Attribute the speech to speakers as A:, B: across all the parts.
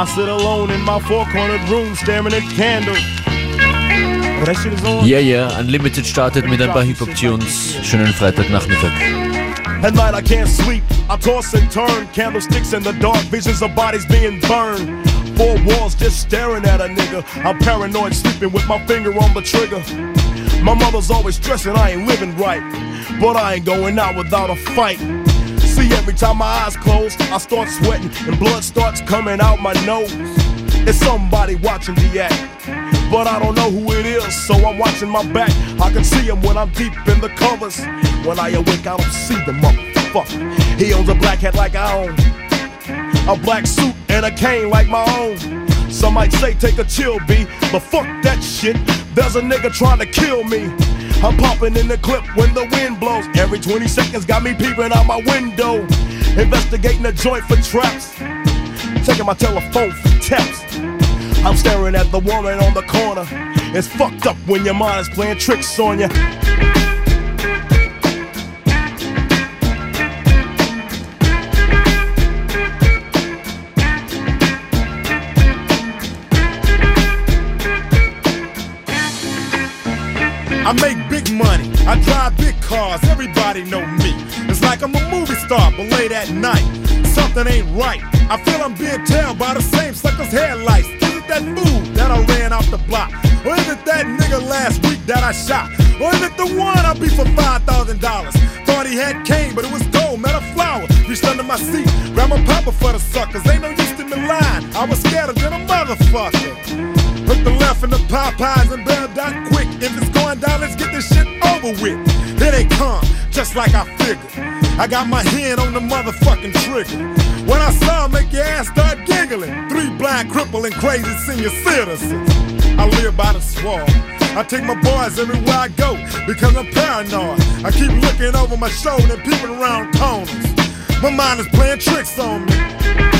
A: I sit alone in my four-cornered room staring at candles. That shit is on.
B: Yeah, yeah, Unlimited startet mit ein paar Hip-Hop-Tunes. Schönen Freitagnachmittag.
A: At night I can't sleep, I toss and turn. Candlesticks in the dark, visions of bodies being burned. Four walls just staring at a nigga. I'm paranoid, sleeping with my finger on the trigger. My mother's always stressing I ain't living right, but I ain't going out without a fight. Every time my eyes close, I start sweating and blood starts coming out my nose. It's somebody watching the act, but I don't know who it is, so I'm watching my back. I can see him when I'm deep in the covers. When I awake, I don't see the motherfucker. He owns a black hat like I own, a black suit and a cane like my own. Some might say take a chill, B, but fuck that shit. There's a nigga trying to kill me. I'm popping in the clip when the wind blows. Every 20 seconds got me peeping out my window. Investigating the joint for traps. Taking my telephone for taps. I'm staring at the woman on the corner. It's fucked up when your mind is playing tricks on you.
C: I make big money, I drive big cars, everybody know me. It's like I'm a movie star, but late at night, something ain't right. I feel I'm being tailed by the same sucker's headlights. Is it that fool that I ran off the block? Or is it that nigga last week that I shot? Or is it the one I beat for $5,000? Thought he had cane, but it was gold, met a flower. Reached under my seat, grabbed my papa for the suckers. Ain't no use to me lying, I was scared than a motherfucker. Put the left in the Popeyes and bail down quick. If it's going down, let's get this shit over with. Here they come, just like I figured. I got my hand on the motherfucking trigger. When I saw 'em, make your ass start giggling. Three blind, crippling, crazy senior citizens. I live by the swamp. I take my boys everywhere I go because I'm paranoid. I keep looking over my shoulder and peeping around corners. My mind is playing tricks on me.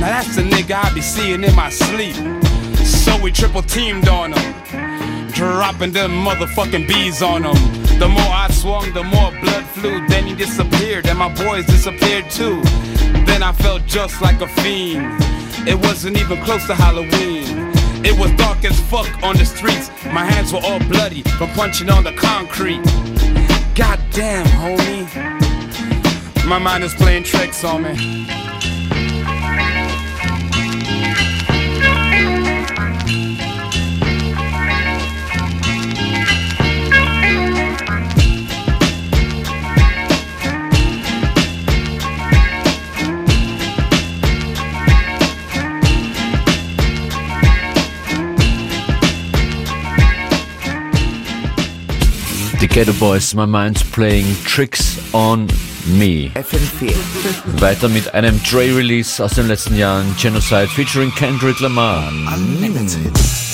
D: Now that's the nigga I be seeing in my sleep. So we triple teamed on him, dropping them motherfucking bees on him. The more I swung, the more blood flew. Then he disappeared, and my boys disappeared too. Then I felt just like a fiend. It wasn't even close to Halloween. It was dark as fuck on the streets. My hands were all bloody from punching on the concrete. Goddamn, homie. My mind is playing tricks on me.
B: Ghetto Boys, My Mind's Playing Tricks on Me.
E: FM4.
B: Weiter mit einem Dre-Release aus den letzten Jahren, Genocide featuring Kendrick Lamar.
E: Unlimited.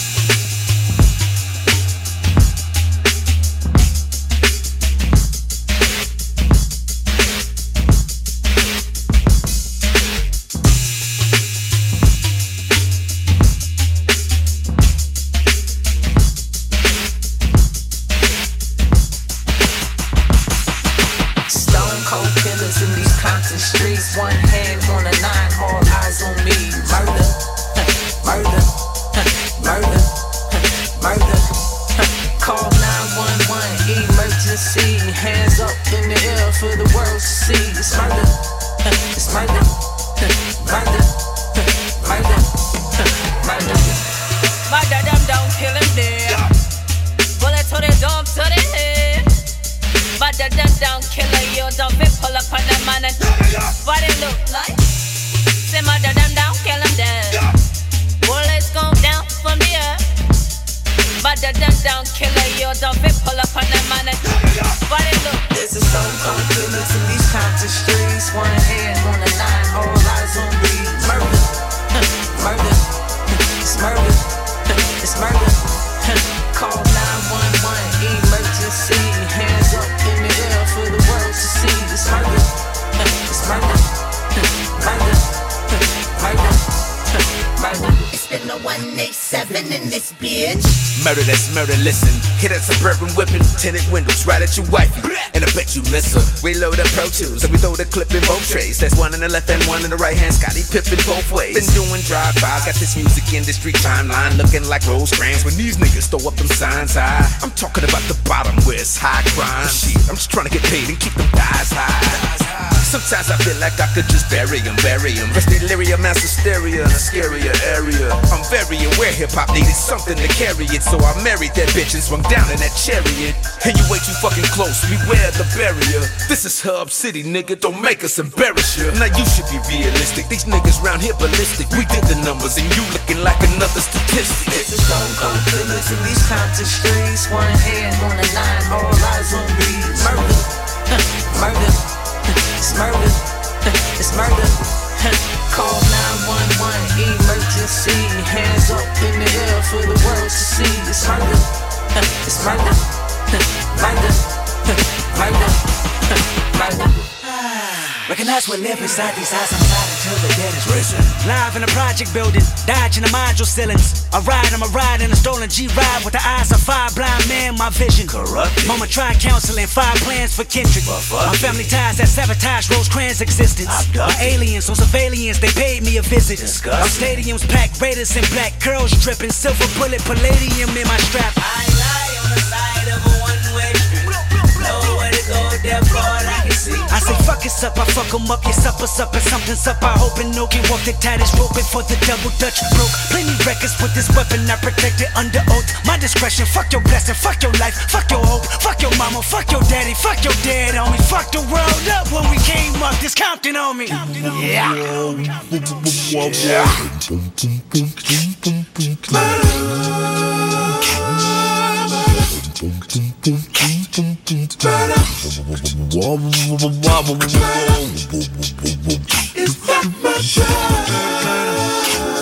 F: A
G: 187 in this bitch.
H: Murder that's murder, listen. Hit that suburban whipping, tinted windows right at your wife. And I bet you miss her. Reload up Pro Tools, and we throw the clip in both trays. That's one in the left and one in the right hand. Scottie Pippen both ways. Been doing drive-bys, got this music industry timeline looking like rose Rosecrans. When these niggas throw up them signs high, I'm talking about the bottom where it's high crime. Shit, I'm just trying to get paid and keep them guys high. Sometimes I feel like I could just bury him, bury him. Rest delirium, mass hysteria in a scarier area. I'm very aware hip hop needed something to carry it, so I married that bitch and swung down in that chariot. And you way too fucking close, beware the barrier. This is Hub City, nigga, don't make us embarrass you. Now you should be realistic, these niggas round here ballistic. We did the numbers and you looking like another statistic.
F: There's a stone cold killers in these Compton streets. One hand on the nine, all eyes on me. Murder, murder, it's murder, it's murder. Call 911, emergency. Hands up in the air for the world to see. It's murder, it's murder, murder, murder, murder.
I: Recognize what live inside these eyes, I'm tired until the dead is risen. Live in a project building, dodging the module ceilings. I ride, I'm a ride in a stolen G-Ride with the eyes of five blind men, my vision.
H: Corrupted.
I: Mama tried counseling, five plans for Kendrick. My family ties that sabotage Rosecrans' existence. My aliens on surveillance, they paid me a visit. Our stadiums packed, Raiders and black, girls tripping, silver bullet, palladium in my strap. I lie on the side of a one-way street. Nowhere to go, therefore I can see. I say fuck it's up, I fuck 'em up, your supper's up and something's up. I hope and no can walk the tightest rope before the double dutch broke. Plenty records with this weapon, I protect it under oath. My discretion, fuck your blessing, fuck your life, fuck your hope, fuck your mama, fuck your daddy, fuck your dad on me, fuck the world up when we came up. This Compton on me. Yeah.
H: It's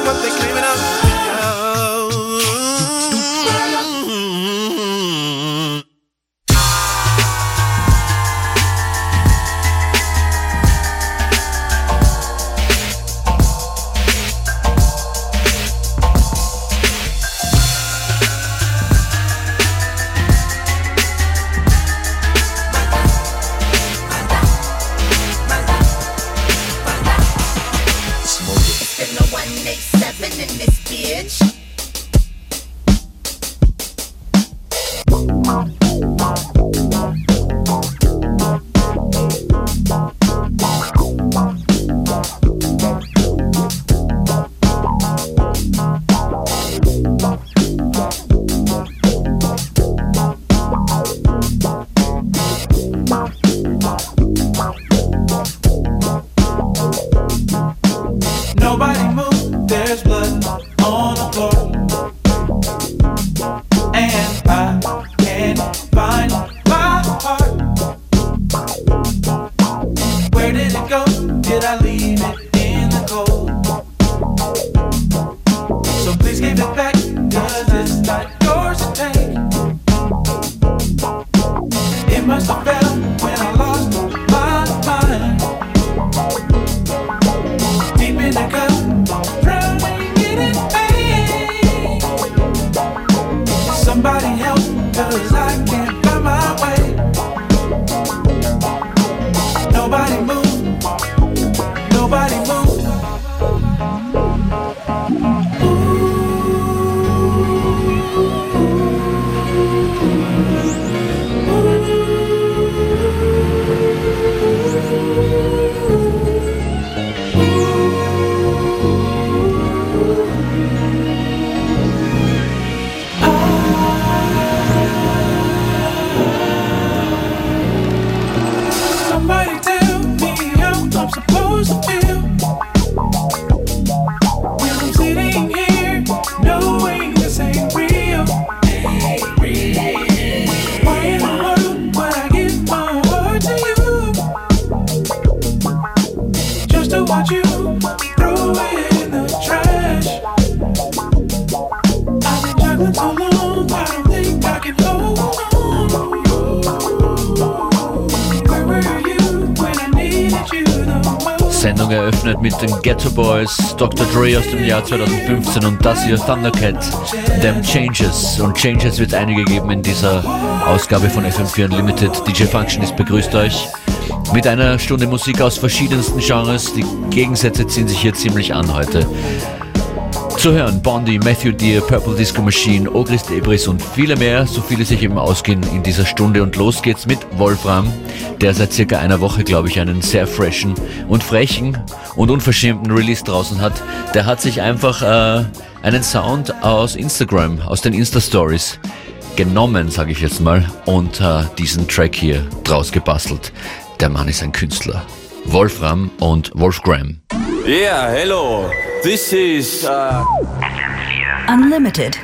H: what they claiming up?
B: Dre aus dem Jahr 2015 und das hier Thundercat, Them Changes. Und Changes wird einige geben in dieser Ausgabe von FM4 Unlimited. DJ Functionist begrüßt euch mit einer Stunde Musik aus verschiedensten Genres. Die Gegensätze ziehen sich hier ziemlich an heute. Zu hören Bondi, Matthew Deere, Purple Disco Machine, Ogris Debris und viele mehr, so viele sich eben ausgehen in dieser Stunde. Und los geht's mit Wolfram, der seit circa einer Woche, glaube ich, einen sehr freshen und frechen und unverschämten Release draußen hat. Der hat sich einfach äh, einen Sound aus Instagram, aus den Insta-Stories genommen, sage ich jetzt mal, und äh, diesen Track hier draus gebastelt. Der Mann ist ein Künstler. Wolfram und Wolfgram.
J: Yeah, hello. This is uh,
K: Unlimited.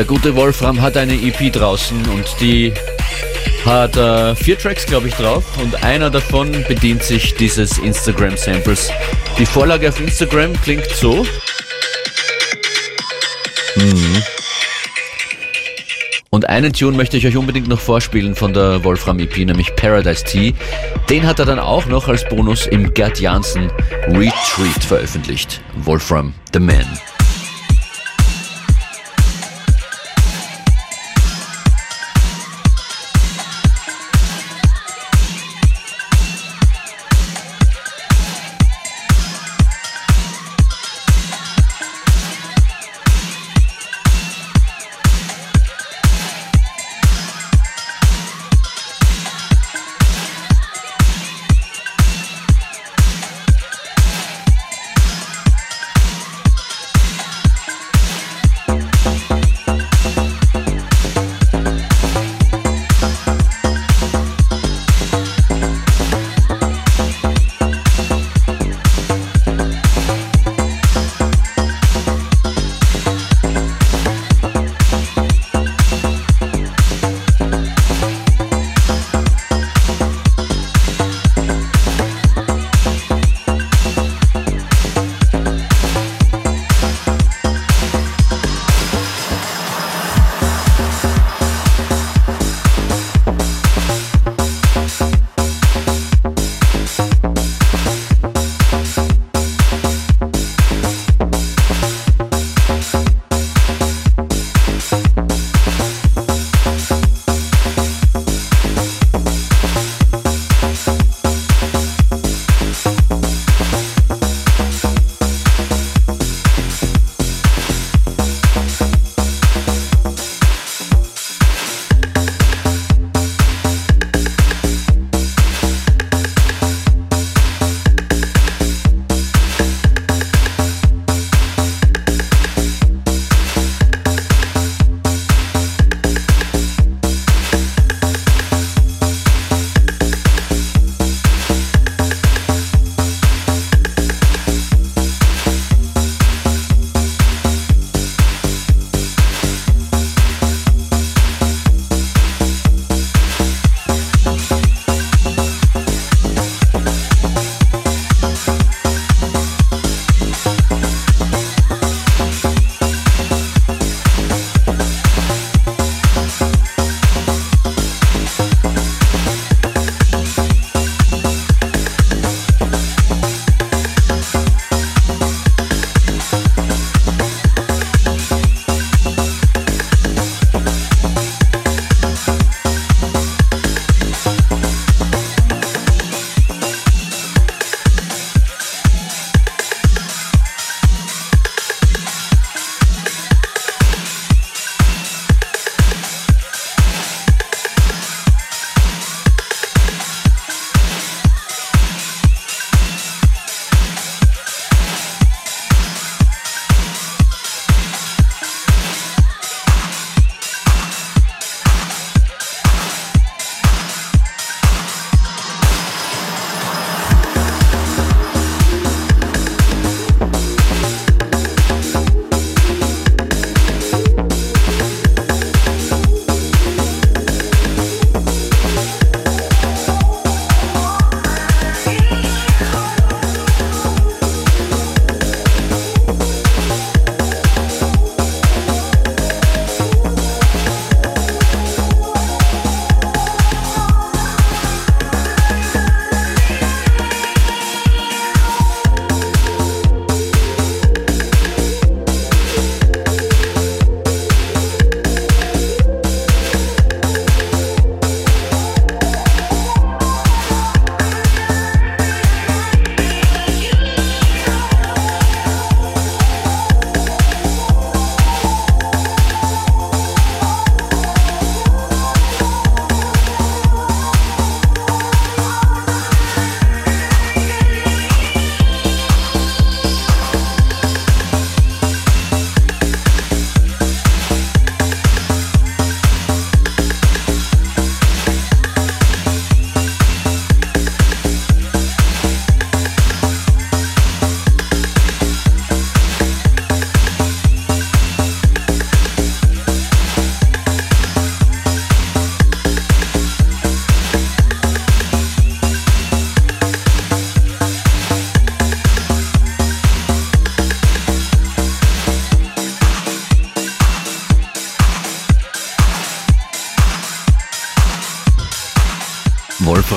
B: Der gute Wolfram hat eine EP draußen und die hat äh, vier Tracks, glaube ich, drauf und einer davon bedient sich dieses Instagram-Samples. Die Vorlage auf Instagram klingt so. Mhm. Und einen Tune möchte ich euch unbedingt noch vorspielen von der Wolfram EP, nämlich Paradise Tea. Den hat er dann auch noch als Bonus im Gerd Jansen Retreat veröffentlicht. Wolfram the Man.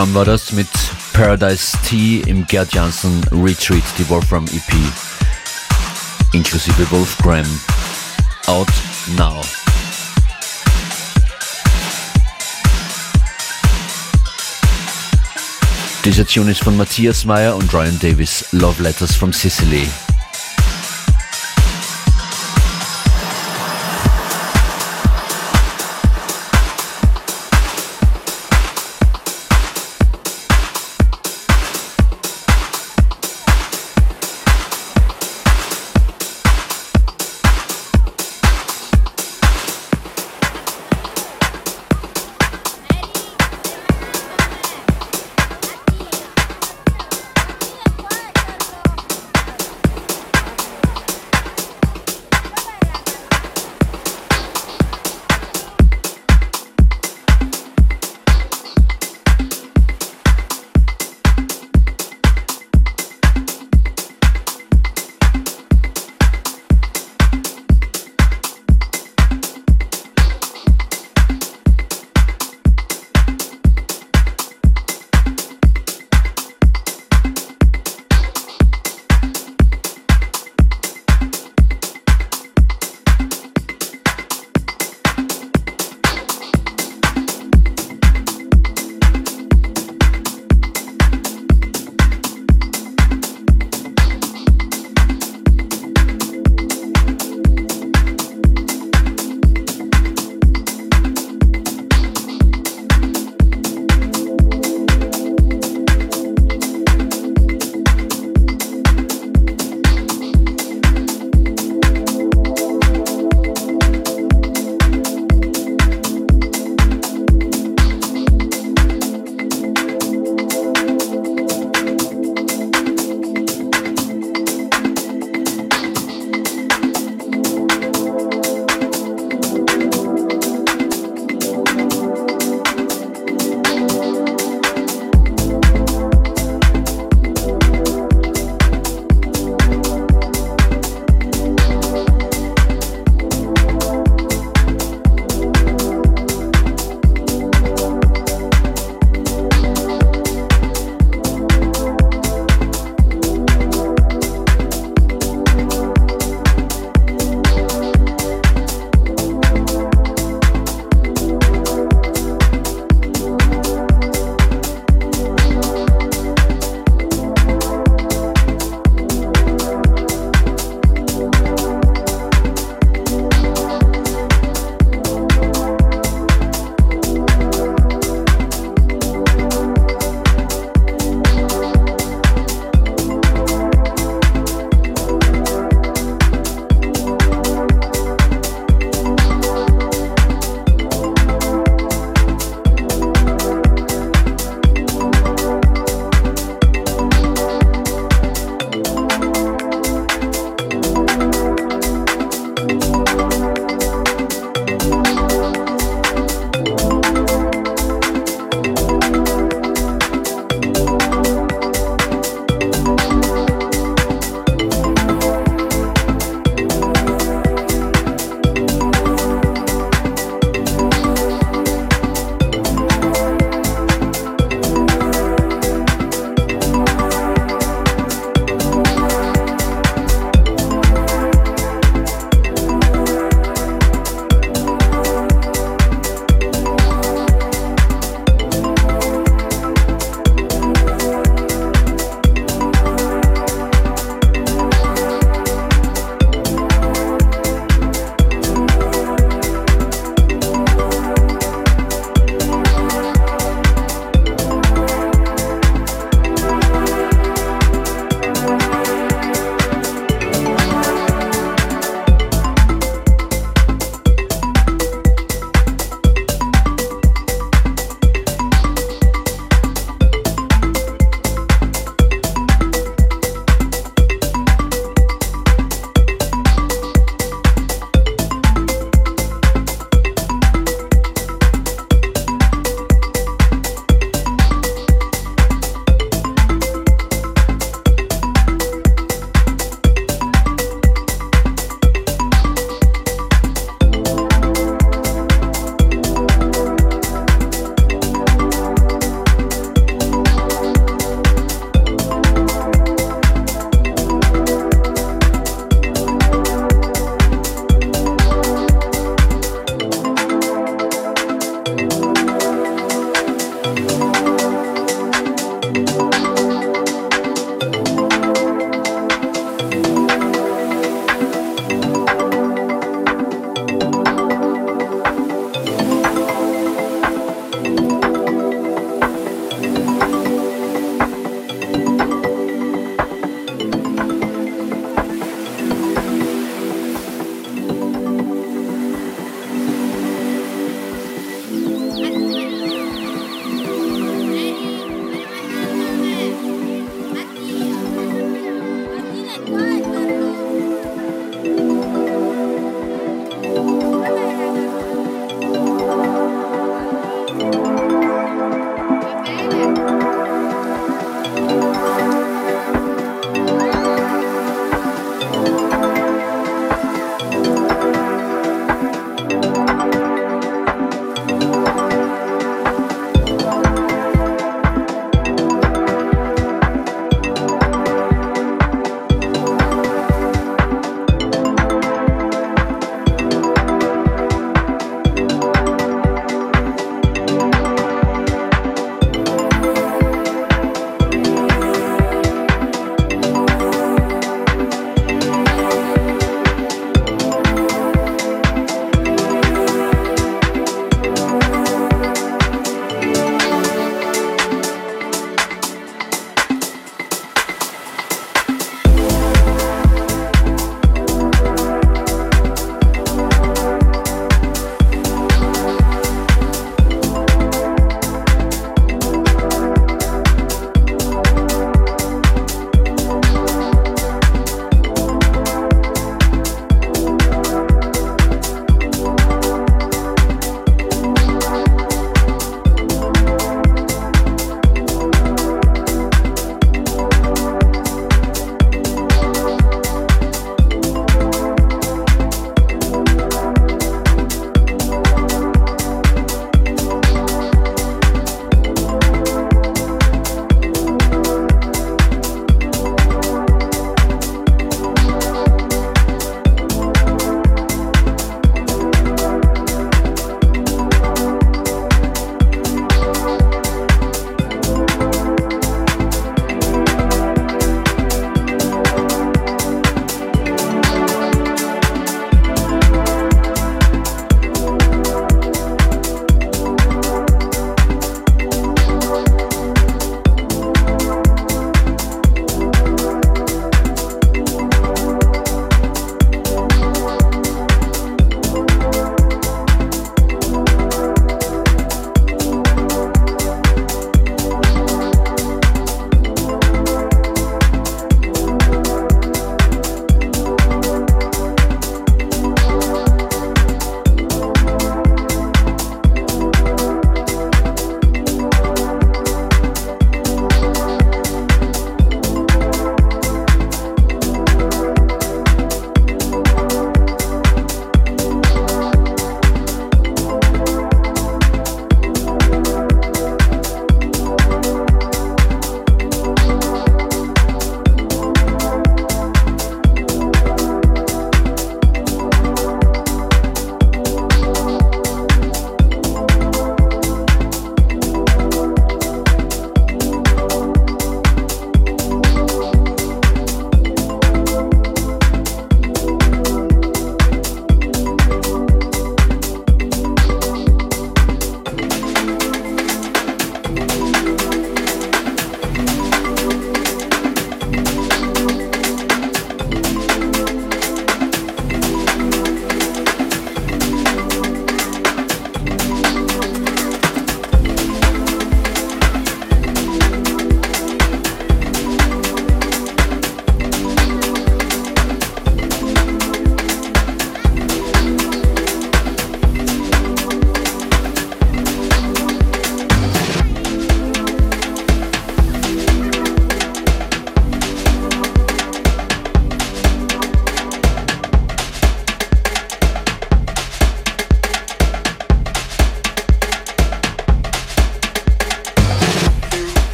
B: Wolfram war das mit Paradise Tea im Gerd Janssen Retreat, die Wolfram EP. Inklusive Wolfgram. Out now. Dieser Tune ist von Matthias Meyer und Ryan Davis, Love Letters from Sicily.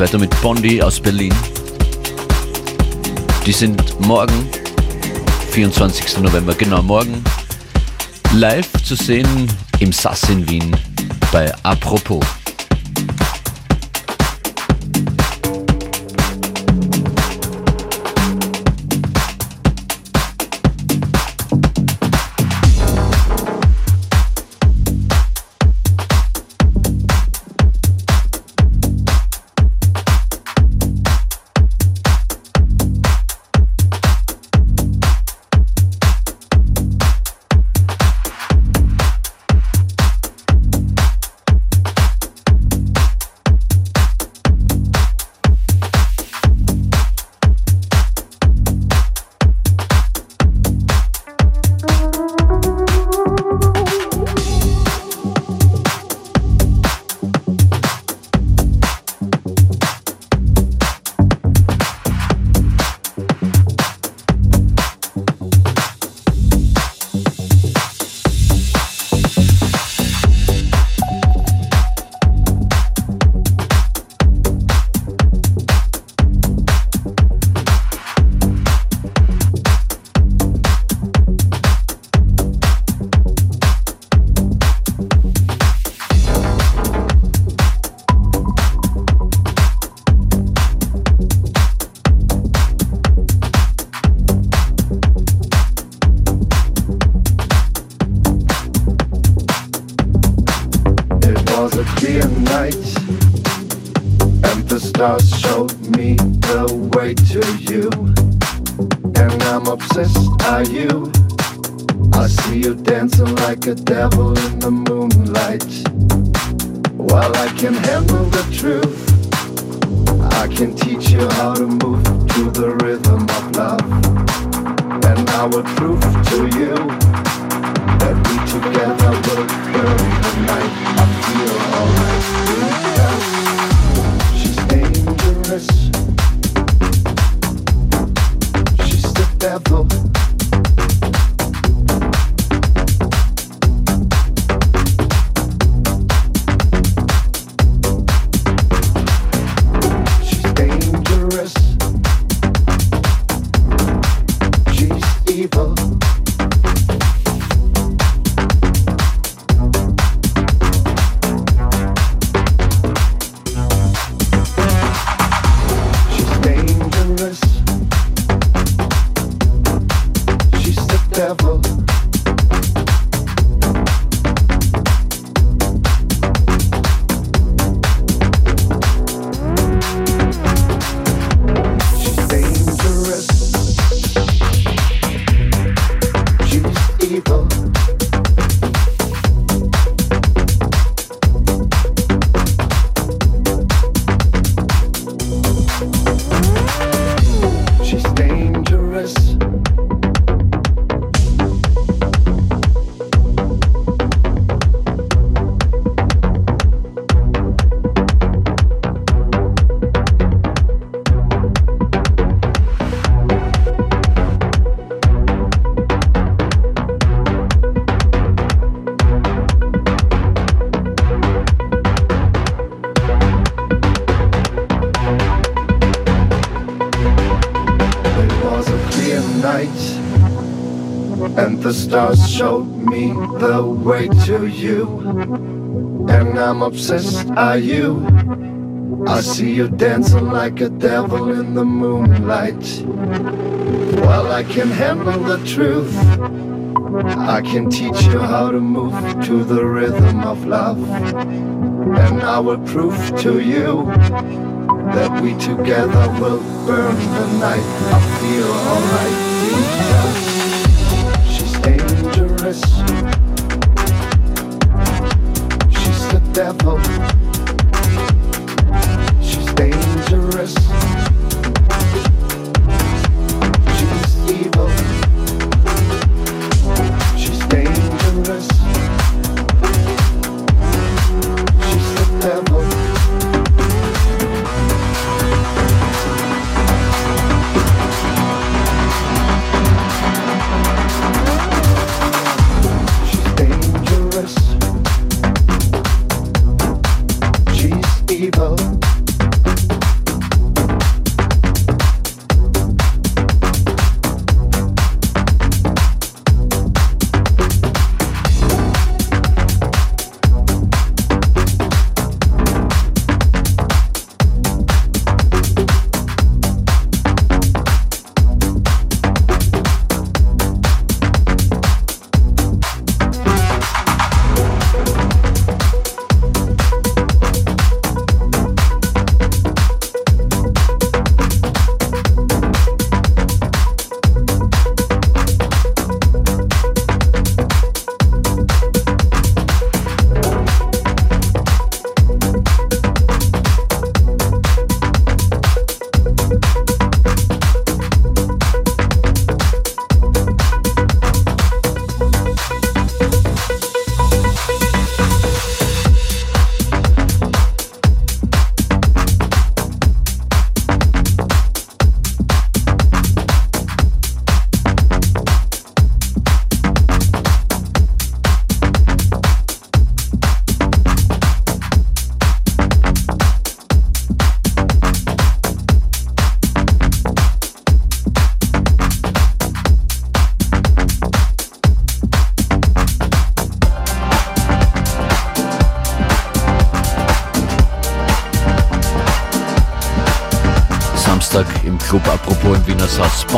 B: Weiter mit Bondi aus Berlin. Die sind morgen, 24. November, genau morgen, live zu sehen im Sass in Wien bei Apropos.
L: You. And I'm obsessed, are you? I see you dancing like a devil in the moonlight. Well, I can handle the truth. I can teach you how to move to the rhythm of love. And I will prove to you that we together will burn the night. I feel alright dangerous. She's the devil.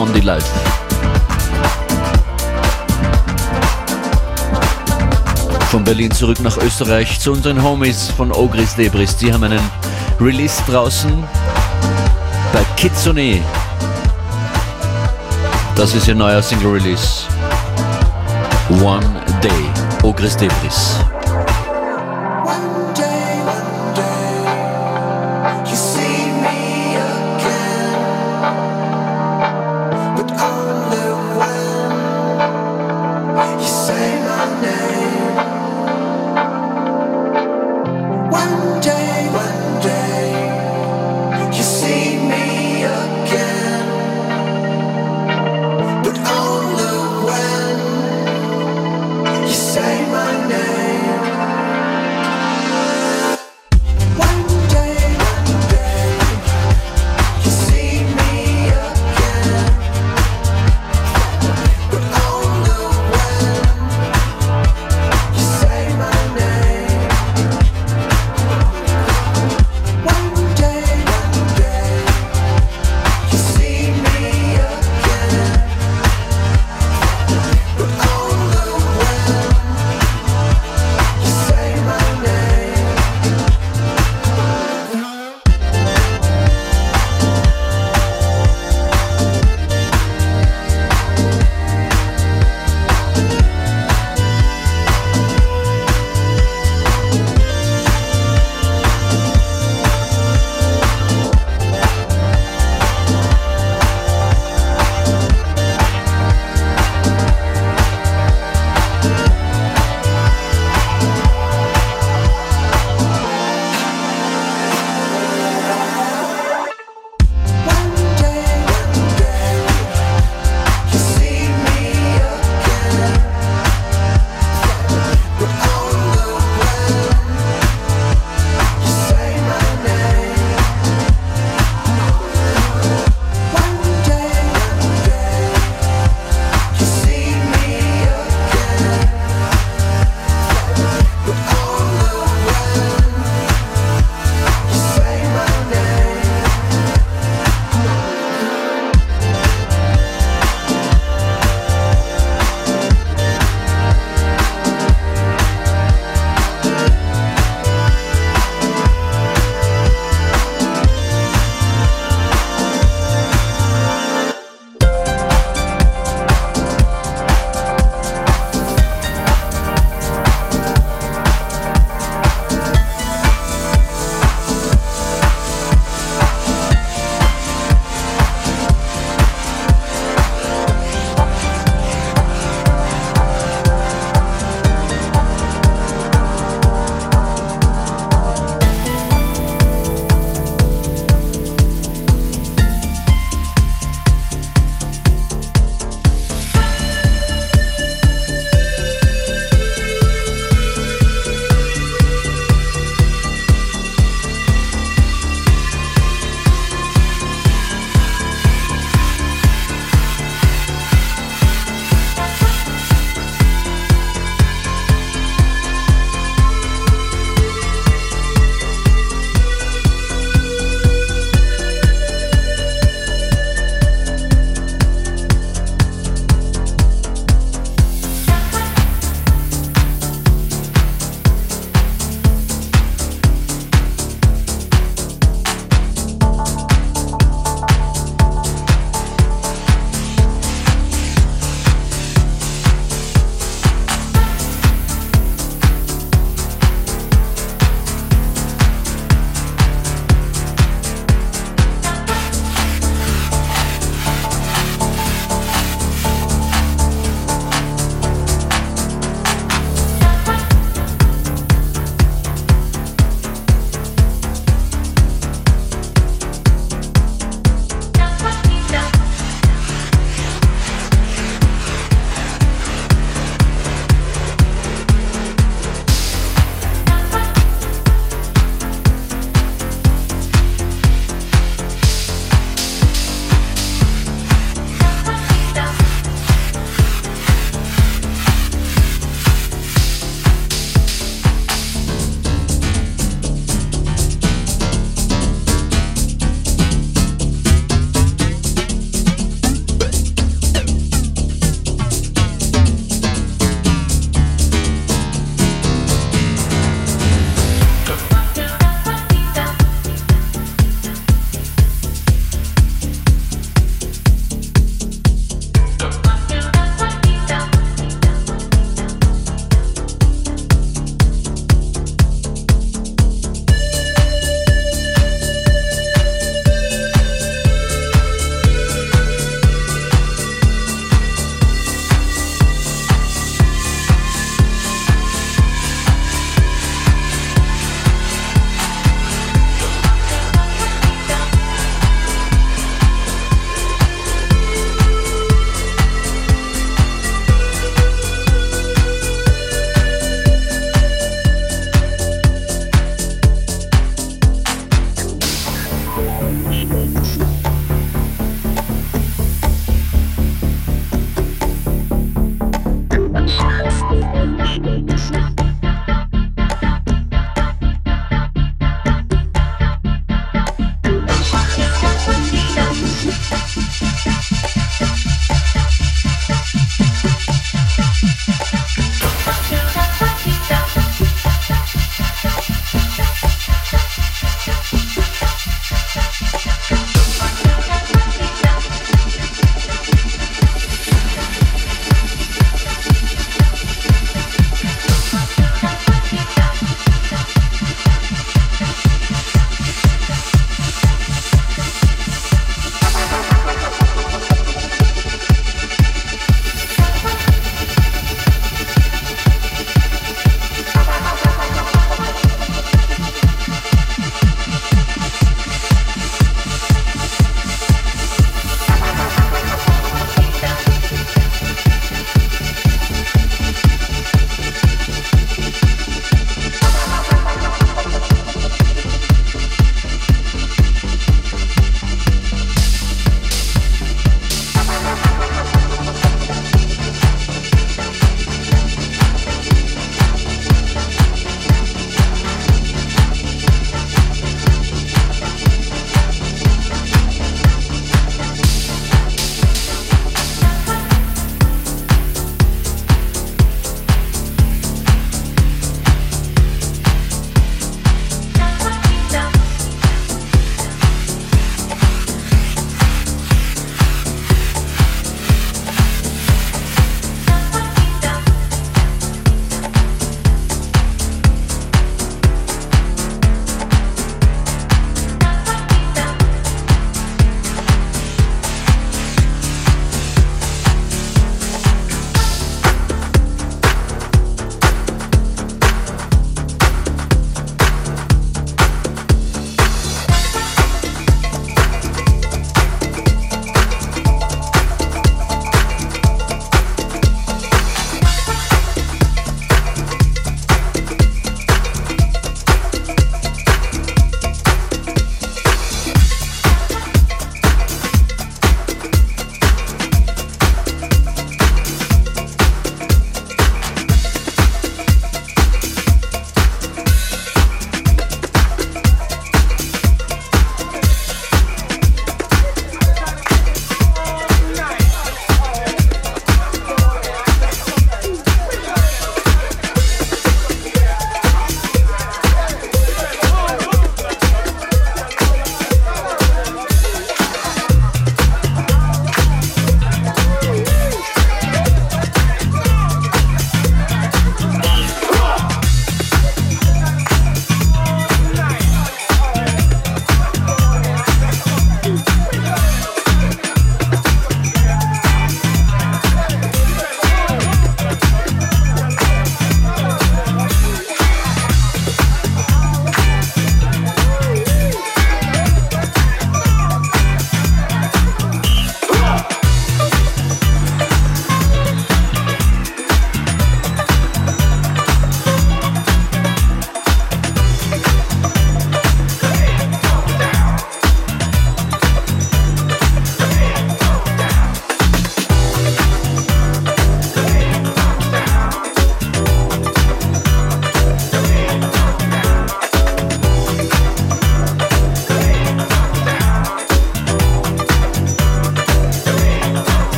B: Saal Spondy Live. von Berlin zurück nach Österreich zu unseren Homies von Ogris Debris. Die haben einen Release draußen bei Kitsune. Das ist ihr neuer Single Release. One Day. Ogris Debris.